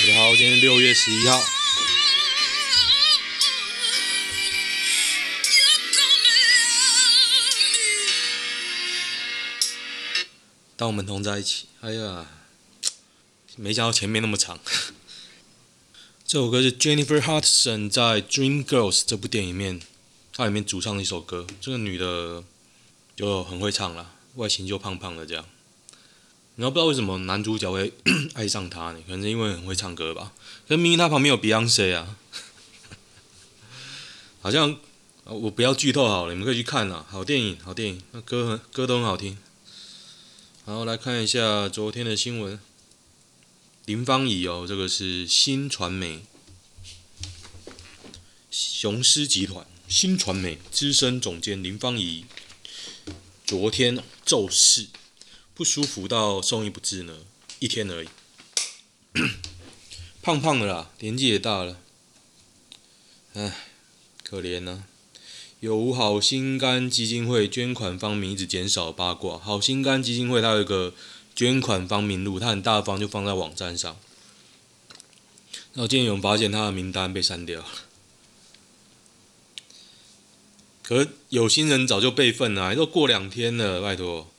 大家好，今天六月十一号。当我们同在一起，哎呀，没想到前面那么长。这首歌是 Jennifer Hudson 在《Dream Girls》这部电影里面，它里面主唱的一首歌。这个女的就很会唱了，外形就胖胖的这样。你要不知道为什么男主角会 爱上她呢？可能是因为很会唱歌吧。可是明明他旁边有 Beyonce 啊，好像我不要剧透好了，你们可以去看啊。好电影，好电影，那歌很歌都很好听。然后，来看一下昨天的新闻。林芳仪哦，这个是新传媒雄狮集团新传媒资深总监林芳仪，昨天骤逝，不舒服到送医不治呢，一天而已。胖胖的啦，年纪也大了，唉，可怜呐、啊。有无好心肝基金会捐款方名一直减少八卦。好心肝基金会它有一个捐款方名录，它很大方，就放在网站上。然后今天有人发现他的名单被删掉了，可有心人早就备份了，都过两天了，拜托。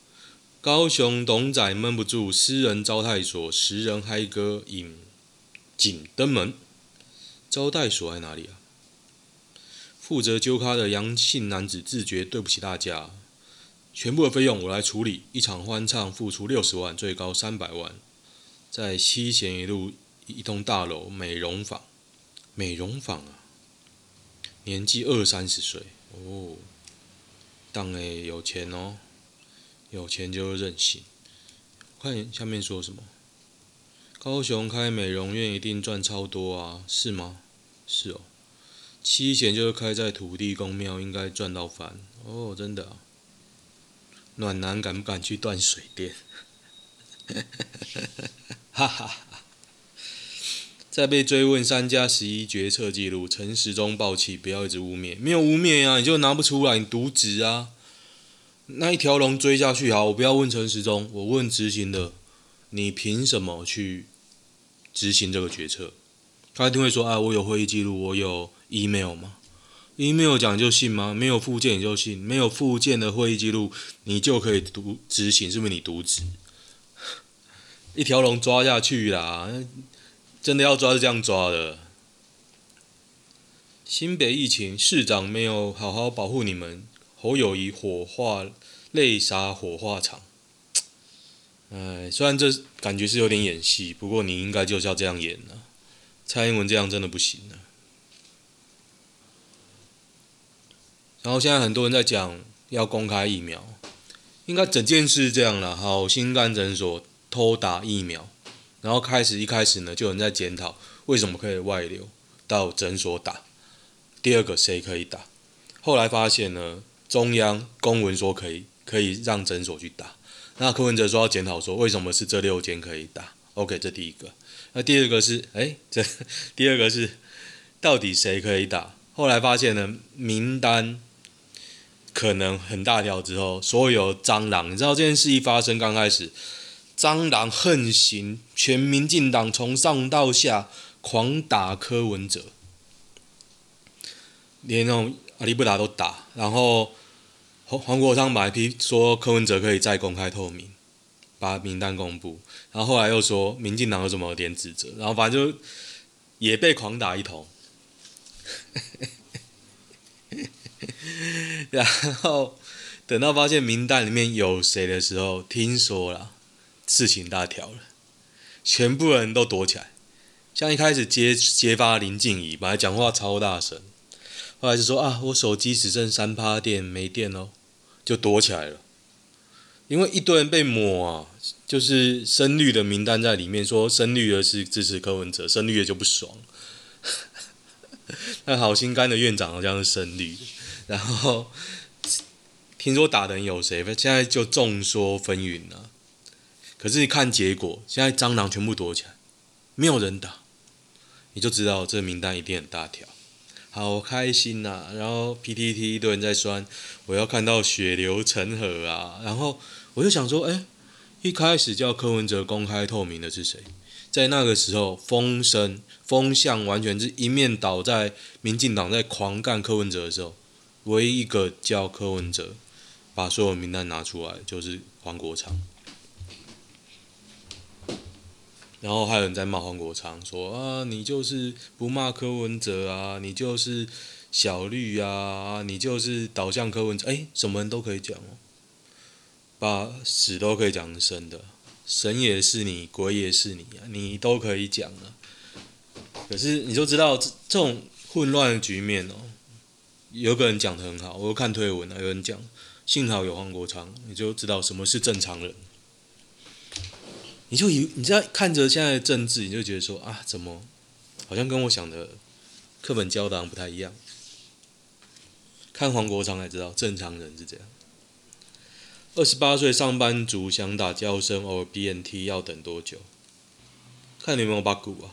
高雄董仔闷不住，私人招待所十人嗨歌引颈登门，招待所在哪里啊？负责揪咖的杨姓男子自觉对不起大家，全部的费用我来处理。一场欢唱付出六十万，最高三百万，在西贤一路一栋大楼美容坊，美容坊啊，年纪二三十岁哦，当哎有钱哦，有钱就任性。看下面说什么，高雄开美容院一定赚超多啊，是吗？是哦。七贤就是开在土地公庙，应该赚到翻哦，真的、啊。暖男敢不敢去断水电？哈哈哈。在被追问三加十一决策记录，陈时中爆气，不要一直污蔑，没有污蔑啊，你就拿不出来，你渎职啊。那一条龙追下去，好，我不要问陈时中，我问执行的，你凭什么去执行这个决策？他一定会说，啊，我有会议记录，我有。email 吗？email 讲就信吗？没有附件你就信？没有附件的会议记录，你就可以独执行？是不是你渎职？一条龙抓下去啦！真的要抓是这样抓的。新北疫情，市长没有好好保护你们。侯友谊火化泪洒火化场。哎，虽然这感觉是有点演戏，不过你应该就是要这样演了。蔡英文这样真的不行了。然后现在很多人在讲要公开疫苗，应该整件事这样了。好，心肝诊所偷打疫苗，然后开始一开始呢，就有人在检讨为什么可以外流到诊所打。第二个谁可以打？后来发现呢，中央公文说可以，可以让诊所去打。那柯文哲说要检讨说为什么是这六间可以打？OK，这第一个。那第二个是，哎，这第二个是到底谁可以打？后来发现呢，名单。可能很大条之后，所有蟑螂，你知道这件事一发生刚开始，蟑螂横行，全民进党从上到下狂打柯文哲，连那种阿里不达都打，然后黄黄国昌买批说柯文哲可以再公开透明，把名单公布，然后后来又说民进党有什么点指责，然后反正就也被狂打一通。然后等到发现名单里面有谁的时候，听说了事情大条了，全部人都躲起来。像一开始揭揭发林静怡，本来讲话超大声，后来就说啊，我手机只剩三趴电，没电哦，就躲起来了。因为一堆人被抹啊，就是深绿的名单在里面，说深绿的是支持柯文哲，深绿的就不爽。那好心肝的院长好像是深绿的。然后 听说打的人有谁？现在就众说纷纭了。可是你看结果，现在蟑螂全部躲起来，没有人打，你就知道这名单一定很大条。好开心呐、然后 PTT 一堆人在酸，我要看到血流成河啊！然后我就想说，哎，一开始叫柯文哲公开透明的是谁？在那个时候风声风向完全是一面倒在民进党在狂干柯文哲的时候，唯一一个叫柯文哲把所有名单拿出来，就是黄国昌。然后还有人在骂黄国昌，说啊，你就是不骂柯文哲啊，你就是小绿啊，你就是倒向柯文哲，哎，什么人都可以讲哦，把屎都可以讲成生的，神也是你，鬼也是你啊，你都可以讲啊。可是你就知道这这种混乱的局面哦，有个人讲得很好，我看推文啊，有人讲，幸好有黄国昌，你就知道什么是正常人。你就以你在看着现在的政治，你就觉得说啊，怎么好像跟我想的课本教的不太一样？看黄国昌才知道，正常人是这样。二十八岁上班族想打娇生 or BNT 要等多久？看你有没有八股啊？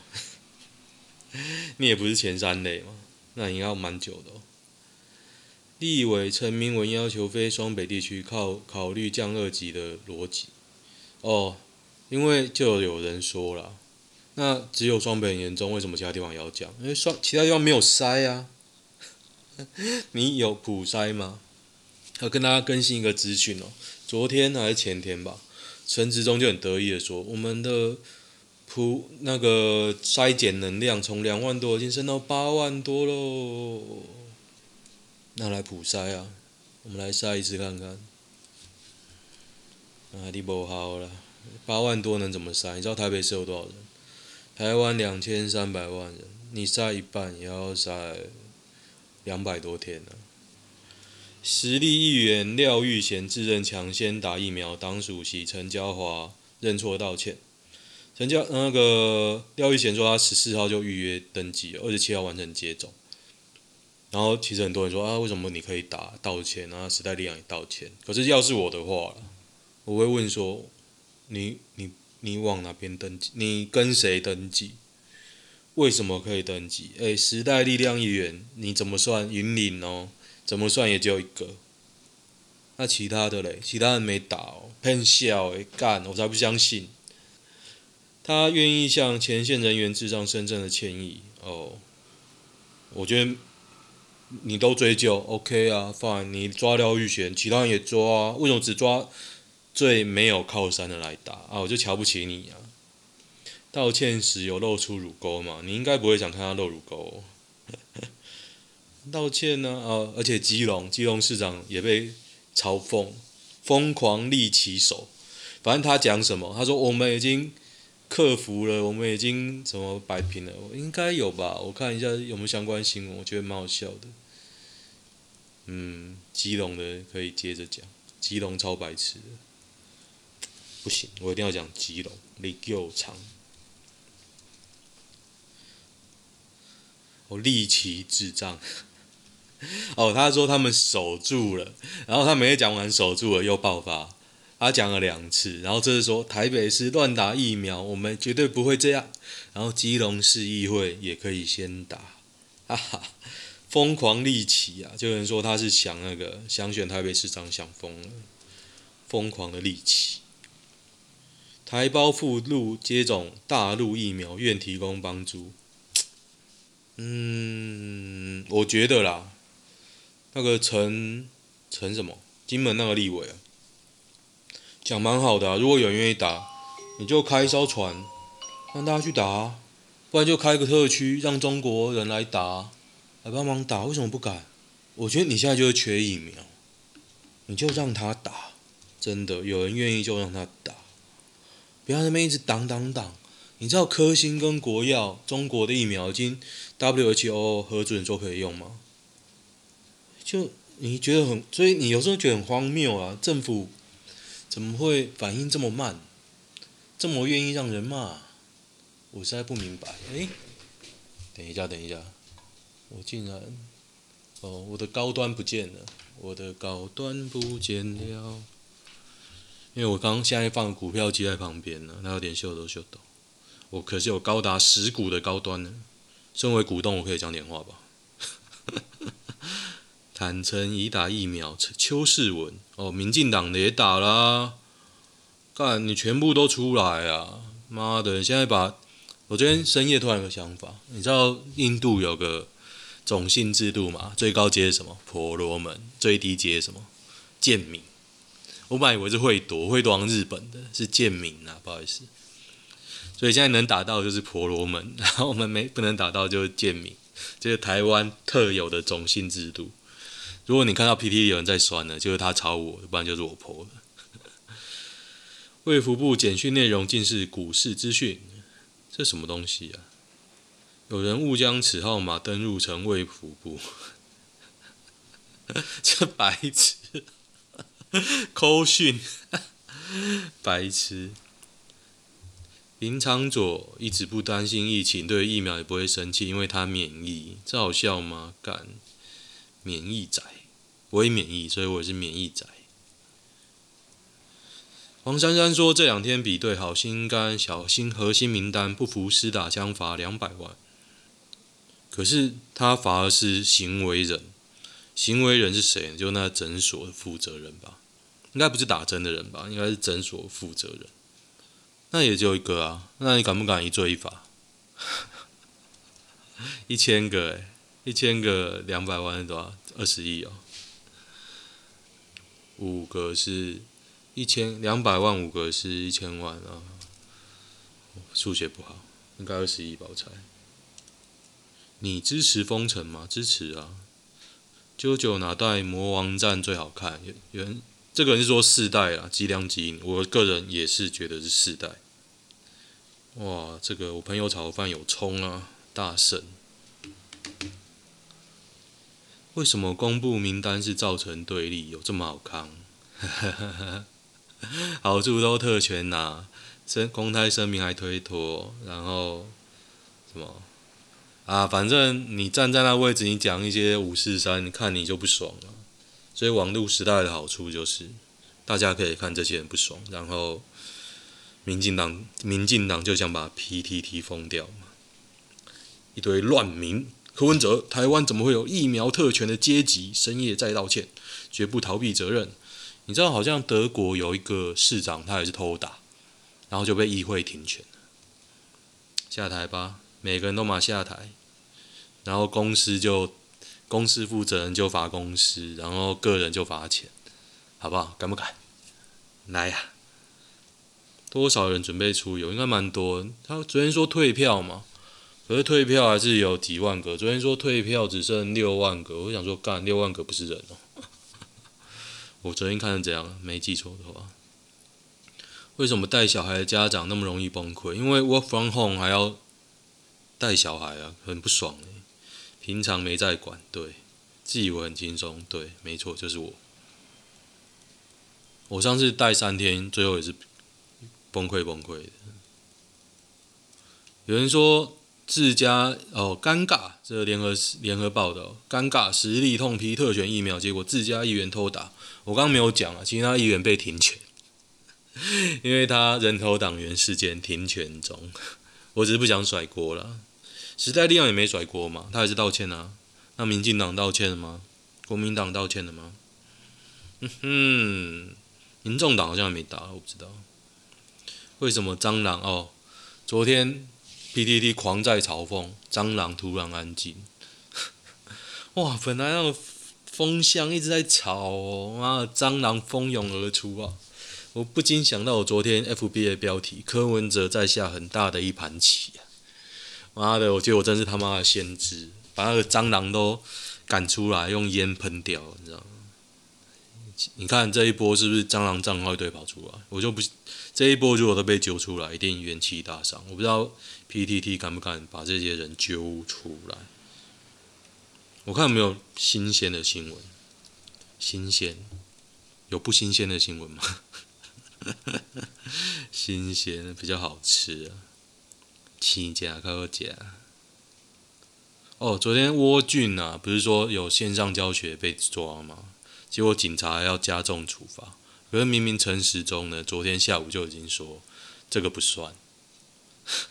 你也不是前三类嘛，那应该要蛮久的哦。立委陈明文要求非双北地区靠考虑降二级的逻辑哦。因为就有人说了，那只有双北很严重，为什么其他地方也要降？因为双其他地方没有筛啊，你有普筛吗？要跟大家更新一个资讯哦，昨天还是前天吧，陈时中就很得意的说，我们的普那个筛检能量从两万多已经升到八万多喽，那来普筛啊，我们来筛一次看看，啊，你不好了。八万多能怎么塞？你知道台北市有多少人？台湾两千三百万人，你塞一半也要塞两百多天呢。实力议员廖玉贤自认抢先打疫苗，党主席陈椒华认错道歉。陈椒那个廖玉贤说他十四号就预约登记，二十七号完成接种。然后其实很多人说啊，为什么你可以打道歉啊？时代力量也道歉。可是要是我的话，我会问说。你你你往哪边登记？你跟谁登记？为什么可以登记？诶，时代力量议员，你怎么算？云林哦，怎么算也只有一个。那其他的嘞？其他人没打哦，骗笑诶，干，我才不相信。他愿意向前线人员致上深深的歉意哦。我觉得你都追究，OK 啊，fine。你抓廖玉贤，其他人也抓啊，为什么只抓？最没有靠山的来打啊！我就瞧不起你啊！道歉时有露出乳沟吗？你应该不会想看他露乳沟哦。道歉呢？啊！而且基隆基隆市长也被嘲讽，疯狂立旗手。反正他讲什么？他说我们已经克服了，我们已经怎么摆平了？应该有吧？我看一下有没有相关新闻，我觉得蛮好笑的。嗯，基隆的可以接着讲，基隆超白痴的。不行，我一定要讲基隆，你够长。我立奇智障。哦，他说他们守住了，然后他没讲完守住了又爆发，他讲了两次，然后这是说台北市乱打疫苗，我们绝对不会这样。然后基隆市议会也可以先打，哈哈，疯狂立奇啊！就有人说他是想那个想选台北市长想疯了，疯狂的立奇。台胞赴陆接种大陆疫苗，愿提供帮助。嗯，我觉得啦，那个陈陈什么金门那个立委啊，讲蛮好的啊。如果有人愿意打，你就开一艘船，让大家去打啊。不然就开个特区，让中国人来打，来帮忙打。为什么不敢？我觉得你现在就是缺疫苗，你就让他打。真的，有人愿意就让他打。不要那边一直挡挡挡，你知道科兴跟国药中国的疫苗已经 WHO 核准说可以用吗？就你觉得很，所以你有时候觉得很荒谬啊！政府怎么会反应这么慢，这么愿意让人骂？我实在不明白。诶，等一下，等一下，我竟然，哦，我的高端不见了，我的高端不见了。因为我刚现在放股票机在旁边呢，它有点秀逗秀逗。我可是有高达十股的高端呢，身为股东，我可以讲点话吧？坦诚已打疫苗，邱世文哦，民进党的也打啦。干，你全部都出来啊！妈的，现在把我昨天深夜突然有个想法，你知道印度有个种姓制度嘛？最高阶是什么？婆罗门。最低阶是什么？贱民。我本来以为是会夺，会夺日本的，是贱民啊，不好意思。所以现在能打到就是婆罗门，然后我们没不能打到就是贱民，这、是台湾特有的种姓制度。如果你看到 PT 有人在酸呢，就是他抄我，不然就是我婆了。卫福部简讯内容尽是股市资讯，这什么东西啊？有人误将此号码登入成卫福部，这白痴，扣讯，白痴。林昶佐一直不担心疫情，对疫苗也不会生气，因为他免疫，这好笑吗？敢，免疫仔。我也免疫，所以我也是免疫仔。黄珊珊说：“这两天比对好心肝小心核心名单，不服施打枪罚两百万。可是他罚的是行为人，行为人是谁？就那诊所的负责人吧？应该不是打针的人吧？应该是诊所负责人。那也只有一个啊。那你敢不敢一罪一罚？一千个诶，一千个两百万是多少？二十亿哦。”五个是一千两百万，五个是一千万啊！数学不好，应该二十亿吧？我猜。你支持封城吗？支持啊！九九哪代魔王战最好看？有人这个人是说四代啊，吉良吉影，我个人也是觉得是四代。哇，这个我朋友炒饭有葱啊，大神。为什么公布名单是造成对立？有这么好康？好处都特权拿，声公开声明还推脱，然后什么啊？反正你站在那位置，你讲一些五四三，你看你就不爽了。所以网络时代的好处就是，大家可以看这些人不爽，然后民进党民进党就想把 PTT 封掉嘛，一堆乱民。柯文哲，台湾怎么会有疫苗特权的阶级？深夜再道歉，绝不逃避责任。你知道，好像德国有一个市长，他也是偷打，然后就被议会停权。下台吧，每个人都马下台，然后公司就公司负责人就罚公司，然后个人就罚钱，好不好？敢不敢？来呀、多少人准备出游？应该蛮多。他昨天说退票嘛。可是退票还是有几万个，昨天说退票只剩六万个，我想说干六万个不是人哦。我昨天看成这样，没记错的话。为什么带小孩的家长那么容易崩溃？因为 work from home 还要带小孩啊，很不爽。平常没在管，对，自以为很轻松，对，没错，就是我。我上次带三天，最后也是崩溃崩溃的。有人说。自家哦，尴尬！这个联合联合报道，尴尬，实力痛批特权疫苗，结果自家议员偷打。我刚刚没有讲啊，其他议员被停权，因为他人头党员事件停权中。我只是不想甩锅了，时代力量也没甩锅嘛，他还是道歉啊。那民进党道歉了吗？国民党道歉了吗？嗯哼，民众党好像还没打，我不知道。为什么蟑螂？哦，昨天。PTT 狂在嘲讽蟑螂，突然安静。哇，本来那个风向一直在吵哦，妈的，蟑螂蜂拥而出啊！我不禁想到我昨天 FB 的标题：柯文哲在下很大的一盘棋啊！妈的，我觉得我真是他妈的先知，把那个蟑螂都赶出来，用烟喷掉，你知道吗？你看这一波是不是蟑螂账号一堆跑出来？我就不这一波如果都被揪出来，一定元气大伤。我不知道。PTT 敢不敢把这些人揪出来？我看有没有新鲜的新闻。新鲜？有不新鲜的新闻吗？新鲜比较好吃啊。起价靠价。哦，昨天窝俊啊，不是说有线上教学被抓吗？结果警察还要加重处罚。可是明明陈时中呢，昨天下午就已经说这个不算。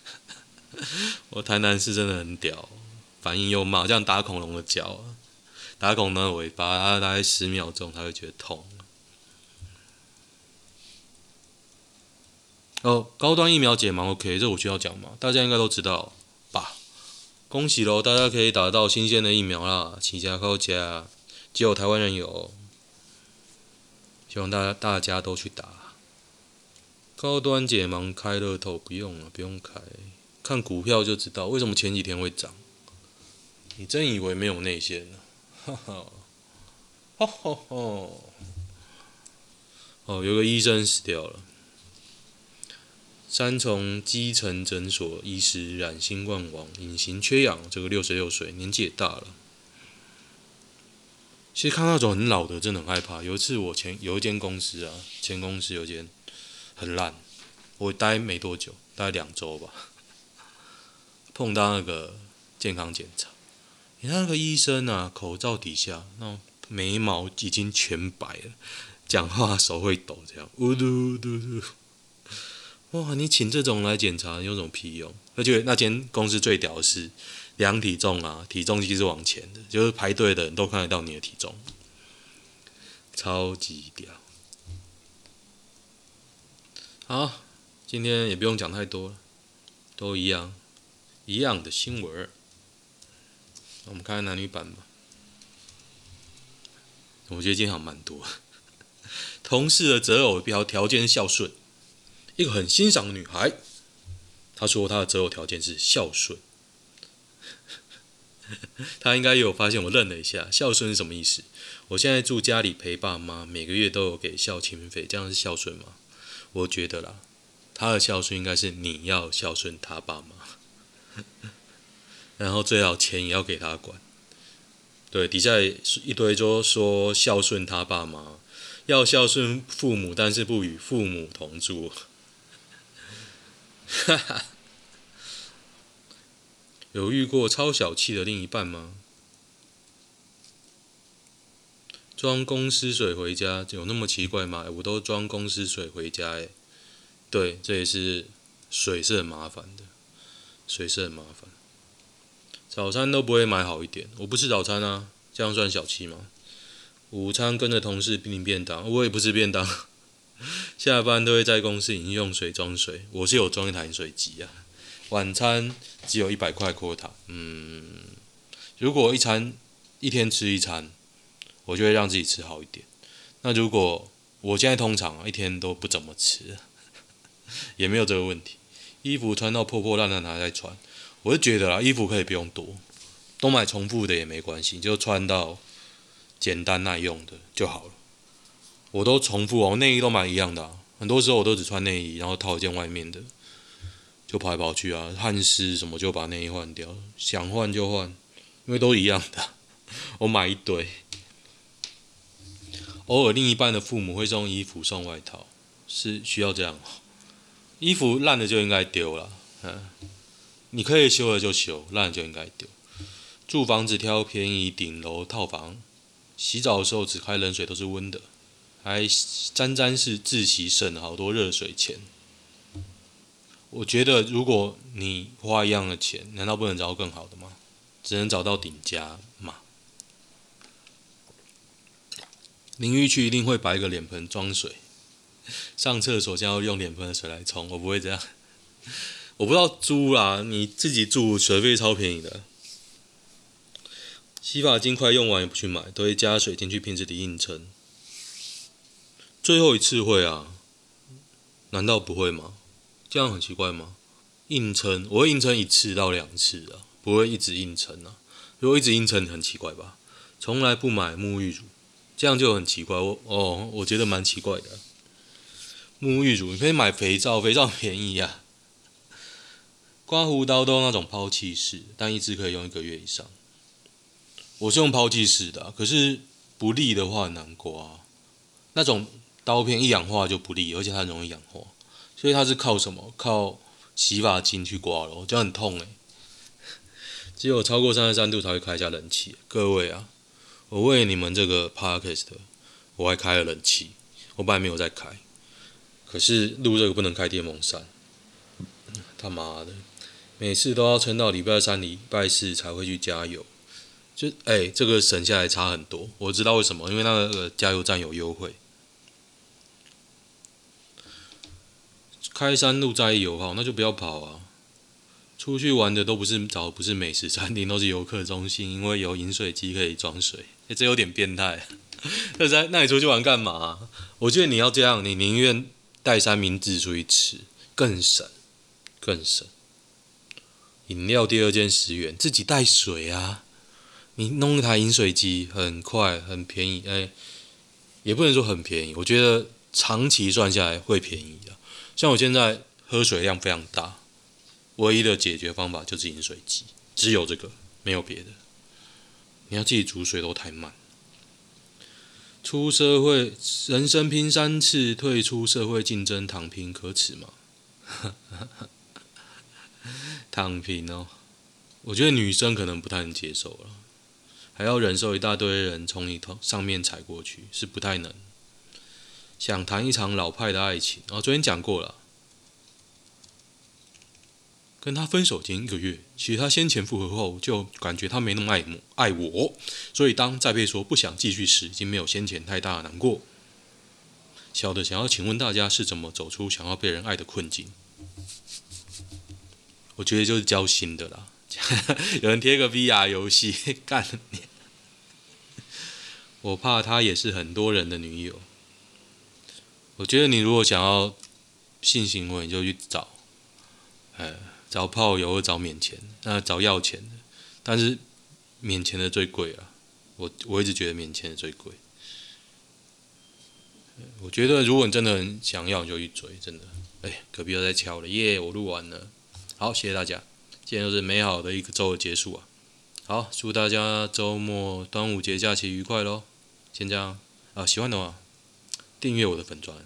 我台南市真的很屌，反应又慢，这样打恐龙的脚，打恐龙的尾巴，大概十秒钟，他会觉得痛。哦，高端疫苗解盲 OK，这我需要讲吗？大家应该都知道吧？恭喜喽，大家可以打到新鲜的疫苗啦，起家高家，只有台湾人有，希望大家大家都去打。高端解盲开乐透不用了，不用开，看股票就知道为什么前几天会涨。你真以为没有内线呢？哈哈，哈哈哈。哦，有个医生死掉了。三重基层诊所医师染新冠亡，隐形缺氧。这个六十六岁，年纪也大了。其实看那种很老的，真的很害怕。有一次我前有一间公司啊，前公司有一间。很烂，我待没多久，待两周吧。碰到那个健康检查，你看那个医生啊，口罩底下那种眉毛已经全白了，讲话手会抖，这样呜嘟嘟嘟。哇，你请这种来检查有什么屁用？而且那间公司最屌的是量体重啊，体重机是往前的，就是排队的人都看得到你的体重，超级屌。好，今天也不用讲太多了，都一样，一样的新闻。我们看看男女版吧。我觉得今天好像蛮多。同事的择偶标条件孝顺，一个很欣赏的女孩，她说她的择偶条件是孝顺。她应该有发现我愣了一下，孝顺是什么意思？我现在住家里陪爸妈，每个月都有给孝亲费，这样是孝顺吗？我觉得啦，他的孝顺应该是你要孝顺他爸妈，然后最好钱也要给他管。对，底下一堆就说孝顺他爸妈，要孝顺父母，但是不与父母同住。哈哈，有遇过超小气的另一半吗？装公司水回家有那么奇怪吗？我都装公司水回家，诶，对，这也是水是很麻烦的，水是很麻烦。早餐都不会买好一点，我不吃早餐啊，这样算小气吗？午餐跟着同事订便当，我也不吃便当。下班都会在公司饮用水装水，我是有装一台饮水机啊。晚餐只有一百块阔塔嗯，如果一餐一天吃一餐。我就会让自己吃好一点。那如果我现在通常一天都不怎么吃，也没有这个问题。衣服穿到破破烂烂还在穿，我就觉得啦，衣服可以不用多，都买重复的也没关系，就穿到简单耐用的就好了。我都重复哦，内衣都买一样的，很多时候我都只穿内衣，然后套一件外面的，就跑来跑去啊，汗湿什么就把内衣换掉，想换就换，因为都一样的，我买一堆。偶尔，另一半的父母会送衣服、送外套，是需要这样。衣服烂了就应该丢了，嗯，你可以修了就修，烂了就应该丢。住房子挑便宜顶楼套房，洗澡的时候只开冷水都是温的，还沾沾是自习省了好多热水钱。我觉得，如果你花一样的钱，难道不能找到更好的吗？只能找到顶加嘛。淋浴区一定会摆一个脸盆装水，上厕所先要用脸盆的水来冲，我不会这样。我不知道租啦，你自己住水费超便宜的。洗发精快用完也不去买，都会加水进去瓶子里硬撑。最后一次会啊？难道不会吗？这样很奇怪吗？硬撑，我会硬撑一次到两次啊，不会一直硬撑啊。如果一直硬撑很奇怪吧？从来不买沐浴乳。这样就很奇怪，我哦，我觉得蛮奇怪的。沐浴乳你可以买肥皂，肥皂便宜、啊。刮胡刀都那种抛弃式，但一支可以用一个月以上。我是用抛弃式的、可是不利的话很难刮。那种刀片一氧化就不利，而且它很容易氧化，所以它是靠什么？靠洗发精去刮咯，这样很痛诶。只有超过三十三度才会开一下冷气，各位啊。我为你们这个 podcast，我还开了冷气。我本来没有在开，可是录这个不能开电风扇。他妈的，每次都要撑到礼拜三、礼拜四才会去加油。就哎、这个省下来差很多。我知道为什么，因为那个加油站有优惠。开山路再有好，那就不要跑啊。出去玩的都不是找不是美食餐厅，都是游客中心，因为有饮水机可以装水。哎，这有点变态。那 在那你出去玩干嘛？我觉得你要这样，你宁愿带三明治出去吃，更省，更省。饮料第二件十元，自己带水啊。你弄一台饮水机，很快，很便宜。哎，也不能说很便宜，我觉得长期算下来会便宜的。像我现在喝水量非常大，唯一的解决方法就是饮水机，只有这个，没有别的。你要自己煮水都太慢。出社会，人生拼三次，退出社会竞争躺平，可耻吗？躺平哦，我觉得女生可能不太能接受了，还要忍受一大堆人从你头上面踩过去，是不太能。想谈一场老派的爱情，哦，昨天讲过了。跟他分手前一个月，其实他先前复合后就感觉他没那么爱我，爱我，所以当再被说不想继续时，已经没有先前太大的难过。小的想要请问大家是怎么走出想要被人爱的困境？我觉得就是交心的啦，有人贴个 VR 游戏 干你，我怕他也是很多人的女友。我觉得你如果想要性行为，你就去找，呃。找炮友或找免钱，那找要钱的，但是免钱的最贵啊！我我一直觉得免钱的最贵。我觉得如果你真的很想要，你就去追，真的。哎，隔壁又在敲了，耶！我录完了，好，谢谢大家，今天就是美好的一个周的结束啊！好，祝大家周末端午节假期愉快喽！先这样啊，喜欢的话订阅我的粉专。